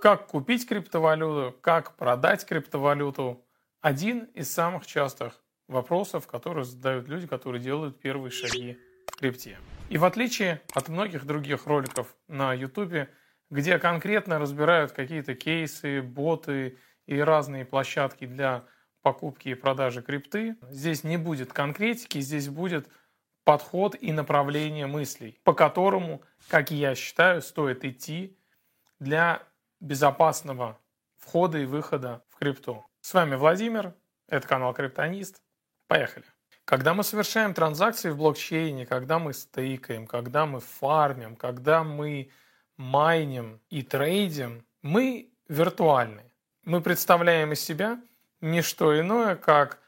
Как купить криптовалюту, как продать криптовалюту – один из самых частых вопросов, которые задают люди, которые делают первые шаги в крипте. И в отличие от многих других роликов на YouTube, где конкретно разбирают какие-то кейсы, боты и разные площадки для покупки и продажи крипты, здесь не будет конкретики, здесь будет подход и направление мыслей, по которому, как я считаю, стоит идти для безопасного входа и выхода в крипту. С вами Владимир, это канал Криптонист. Поехали. Когда мы совершаем транзакции в блокчейне, когда мы стейкаем, когда мы фармим, когда мы майним и трейдим, мы виртуальны. Мы представляем из себя не что иное, как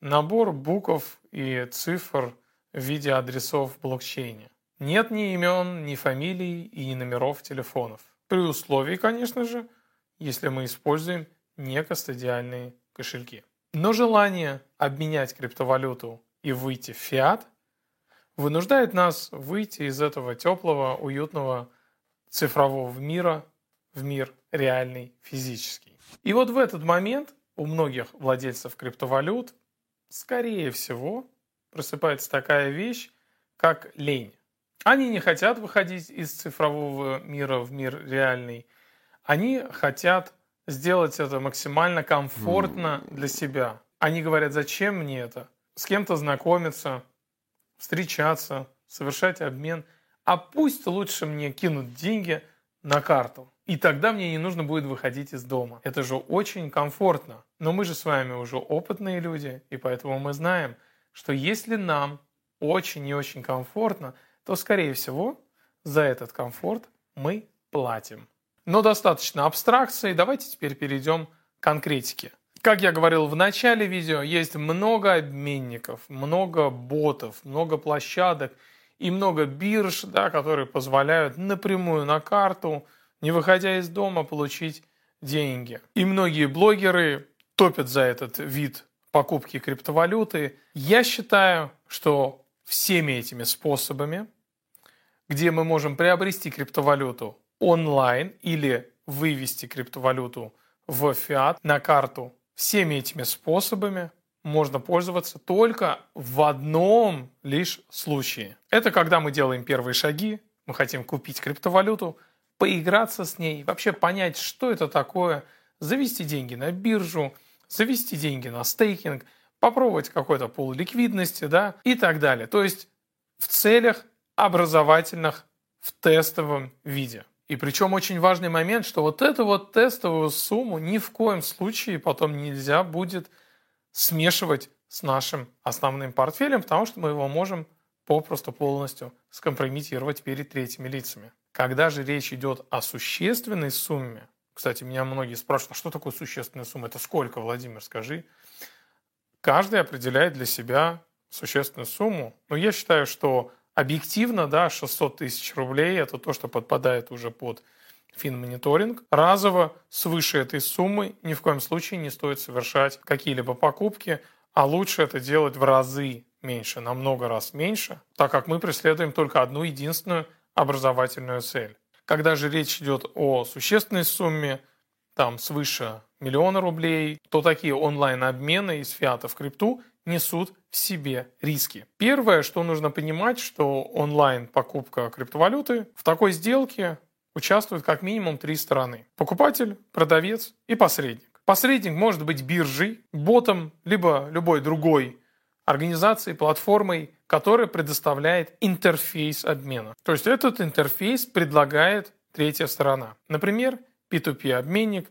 набор букв и цифр в виде адресов в блокчейне. Нет ни имен, ни фамилий и ни номеров телефонов. При условии, конечно же, если мы используем некостадиальные кошельки. Но желание обменять криптовалюту и выйти в фиат вынуждает нас выйти из этого теплого, уютного цифрового мира в мир реальный, физический. И вот в этот момент у многих владельцев криптовалют, скорее всего, просыпается такая вещь, как лень. Они не хотят выходить из цифрового мира в мир реальный. Они хотят сделать это максимально комфортно для себя. Они говорят, зачем мне это? С кем-то знакомиться, встречаться, совершать обмен. А пусть лучше мне кинут деньги на карту. И тогда мне не нужно будет выходить из дома. Это же очень комфортно. Но мы же с вами уже опытные люди, и поэтому мы знаем, что если нам очень и очень комфортно, то, скорее всего, за этот комфорт мы платим. Но достаточно абстракции, давайте теперь перейдем к конкретике. Как я говорил в начале видео, есть много обменников, много ботов, много площадок и много бирж, да, которые позволяют напрямую на карту, не выходя из дома, получить деньги. И многие блогеры топят за этот вид покупки криптовалюты. Я считаю, что всеми этими способами, где мы можем приобрести криптовалюту онлайн или вывести криптовалюту в фиат на карту. Всеми этими способами можно пользоваться только в одном лишь случае. Это когда мы делаем первые шаги, мы хотим купить криптовалюту, поиграться с ней, вообще понять, что это такое, завести деньги на биржу, завести деньги на стейкинг, попробовать какой-то пол ликвидности, да, и так далее. То есть в целях образовательных в тестовом виде. И причем очень важный момент, что вот эту вот тестовую сумму ни в коем случае потом нельзя будет смешивать с нашим основным портфелем, потому что мы его можем попросту полностью скомпрометировать перед третьими лицами. Когда же речь идет о существенной сумме, кстати, меня многие спрашивают, а что такое существенная сумма? Это сколько, Владимир, скажи? Каждый определяет для себя существенную сумму. Но я считаю, что Объективно, да, 600 тысяч рублей – это то, что подпадает уже под финмониторинг. Разово свыше этой суммы ни в коем случае не стоит совершать какие-либо покупки, а лучше это делать в разы меньше, на много раз меньше, так как мы преследуем только одну единственную образовательную цель. Когда же речь идет о существенной сумме, там свыше миллиона рублей, то такие онлайн-обмены из фиата в крипту несут в себе риски. Первое, что нужно понимать, что онлайн-покупка криптовалюты в такой сделке участвуют как минимум три стороны. Покупатель, продавец и посредник. Посредник может быть биржей, ботом, либо любой другой организацией, платформой, которая предоставляет интерфейс обмена. То есть этот интерфейс предлагает третья сторона. Например, P2P обменник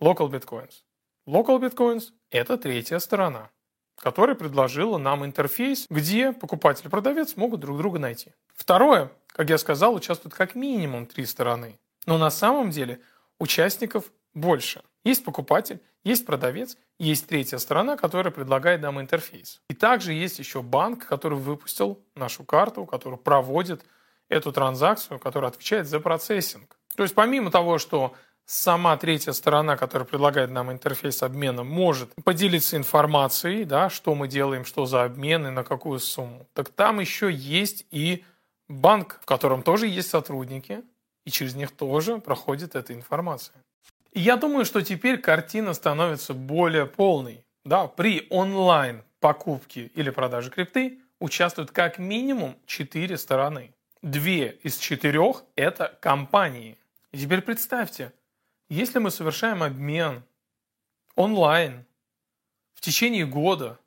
Local Bitcoins. Local Bitcoins – это третья сторона которая предложила нам интерфейс, где покупатель и продавец могут друг друга найти. Второе, как я сказал, участвуют как минимум три стороны. Но на самом деле участников больше. Есть покупатель, есть продавец, есть третья сторона, которая предлагает нам интерфейс. И также есть еще банк, который выпустил нашу карту, который проводит эту транзакцию, который отвечает за процессинг. То есть помимо того, что сама третья сторона, которая предлагает нам интерфейс обмена, может поделиться информацией, да, что мы делаем, что за обмен и на какую сумму. Так там еще есть и банк, в котором тоже есть сотрудники, и через них тоже проходит эта информация. И я думаю, что теперь картина становится более полной. Да, при онлайн покупке или продаже крипты участвуют как минимум четыре стороны. Две из четырех – это компании. И теперь представьте, если мы совершаем обмен онлайн в течение года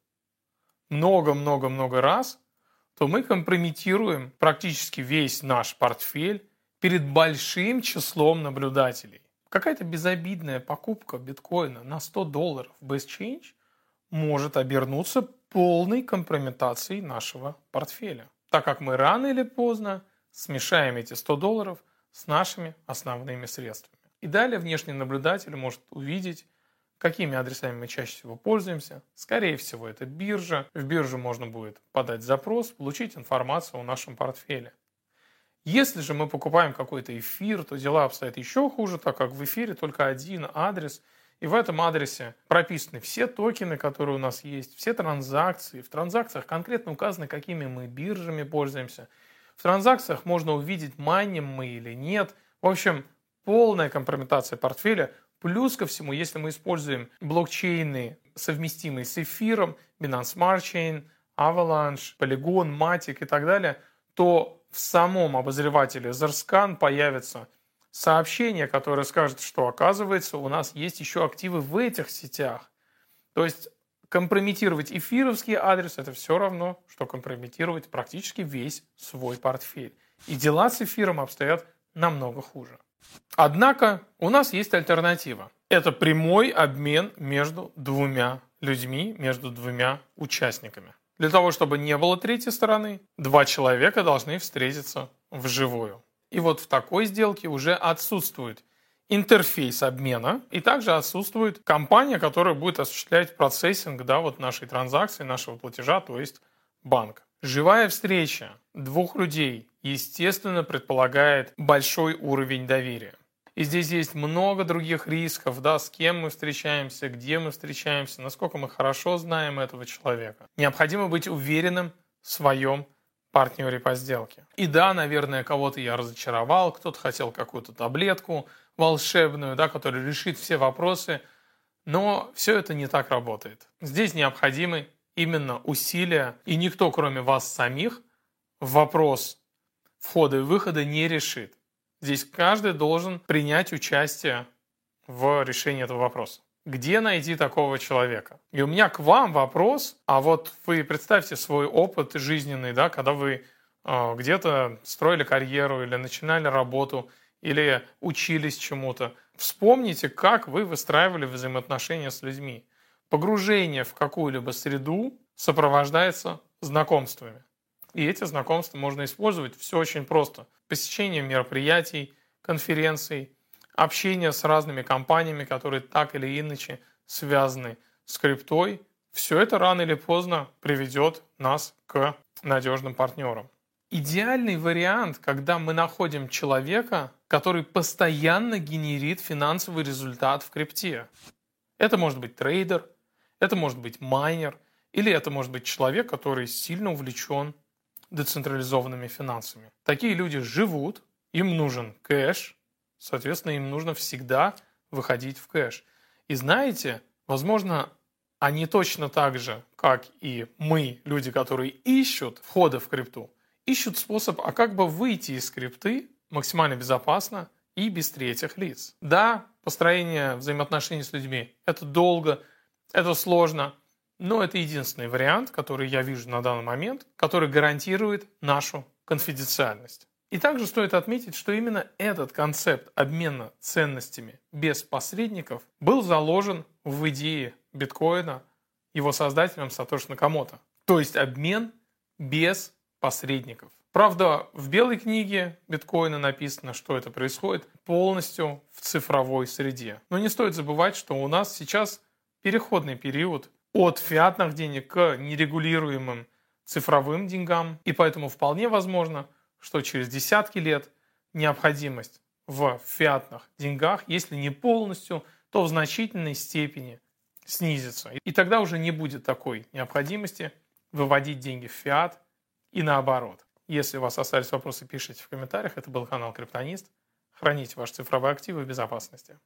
много-много-много раз, то мы компрометируем практически весь наш портфель перед большим числом наблюдателей. Какая-то безобидная покупка биткоина на 100 долларов без change может обернуться полной компрометацией нашего портфеля, так как мы рано или поздно смешаем эти 100 долларов с нашими основными средствами. И далее внешний наблюдатель может увидеть, какими адресами мы чаще всего пользуемся. Скорее всего, это биржа. В биржу можно будет подать запрос, получить информацию о нашем портфеле. Если же мы покупаем какой-то эфир, то дела обстоят еще хуже, так как в эфире только один адрес – и в этом адресе прописаны все токены, которые у нас есть, все транзакции. В транзакциях конкретно указано, какими мы биржами пользуемся. В транзакциях можно увидеть, майним мы или нет. В общем, полная компрометация портфеля. Плюс ко всему, если мы используем блокчейны, совместимые с эфиром, Binance Smart Chain, Avalanche, Polygon, Matic и так далее, то в самом обозревателе Zerscan появится сообщение, которое скажет, что оказывается у нас есть еще активы в этих сетях. То есть компрометировать эфировский адрес – это все равно, что компрометировать практически весь свой портфель. И дела с эфиром обстоят намного хуже. Однако у нас есть альтернатива. Это прямой обмен между двумя людьми, между двумя участниками. Для того, чтобы не было третьей стороны, два человека должны встретиться вживую. И вот в такой сделке уже отсутствует интерфейс обмена, и также отсутствует компания, которая будет осуществлять процессинг да, вот нашей транзакции, нашего платежа, то есть банк. Живая встреча двух людей, естественно, предполагает большой уровень доверия. И здесь есть много других рисков, да, с кем мы встречаемся, где мы встречаемся, насколько мы хорошо знаем этого человека. Необходимо быть уверенным в своем партнере по сделке. И да, наверное, кого-то я разочаровал, кто-то хотел какую-то таблетку волшебную, да, которая решит все вопросы, но все это не так работает. Здесь необходимы именно усилия, и никто, кроме вас самих, вопрос входа и выхода не решит. Здесь каждый должен принять участие в решении этого вопроса. Где найти такого человека? И у меня к вам вопрос, а вот вы представьте свой опыт жизненный, да, когда вы э, где-то строили карьеру или начинали работу, или учились чему-то. Вспомните, как вы выстраивали взаимоотношения с людьми. Погружение в какую-либо среду сопровождается знакомствами. И эти знакомства можно использовать все очень просто. Посещение мероприятий, конференций, общение с разными компаниями, которые так или иначе связаны с криптой, все это рано или поздно приведет нас к надежным партнерам. Идеальный вариант, когда мы находим человека, который постоянно генерит финансовый результат в крипте. Это может быть трейдер, это может быть майнер, или это может быть человек, который сильно увлечен децентрализованными финансами. Такие люди живут, им нужен кэш, Соответственно, им нужно всегда выходить в кэш. И знаете, возможно, они точно так же, как и мы, люди, которые ищут входа в крипту, ищут способ, а как бы выйти из крипты максимально безопасно и без третьих лиц. Да, построение взаимоотношений с людьми – это долго, это сложно, но это единственный вариант, который я вижу на данный момент, который гарантирует нашу конфиденциальность. И также стоит отметить, что именно этот концепт обмена ценностями без посредников был заложен в идее биткоина его создателем Сатоши Накамото. То есть обмен без посредников. Правда, в белой книге биткоина написано, что это происходит полностью в цифровой среде. Но не стоит забывать, что у нас сейчас переходный период от фиатных денег к нерегулируемым цифровым деньгам. И поэтому вполне возможно, что через десятки лет необходимость в фиатных деньгах, если не полностью, то в значительной степени снизится. И тогда уже не будет такой необходимости выводить деньги в фиат и наоборот. Если у вас остались вопросы, пишите в комментариях. Это был канал Криптонист. хранить ваши цифровые активы в безопасности.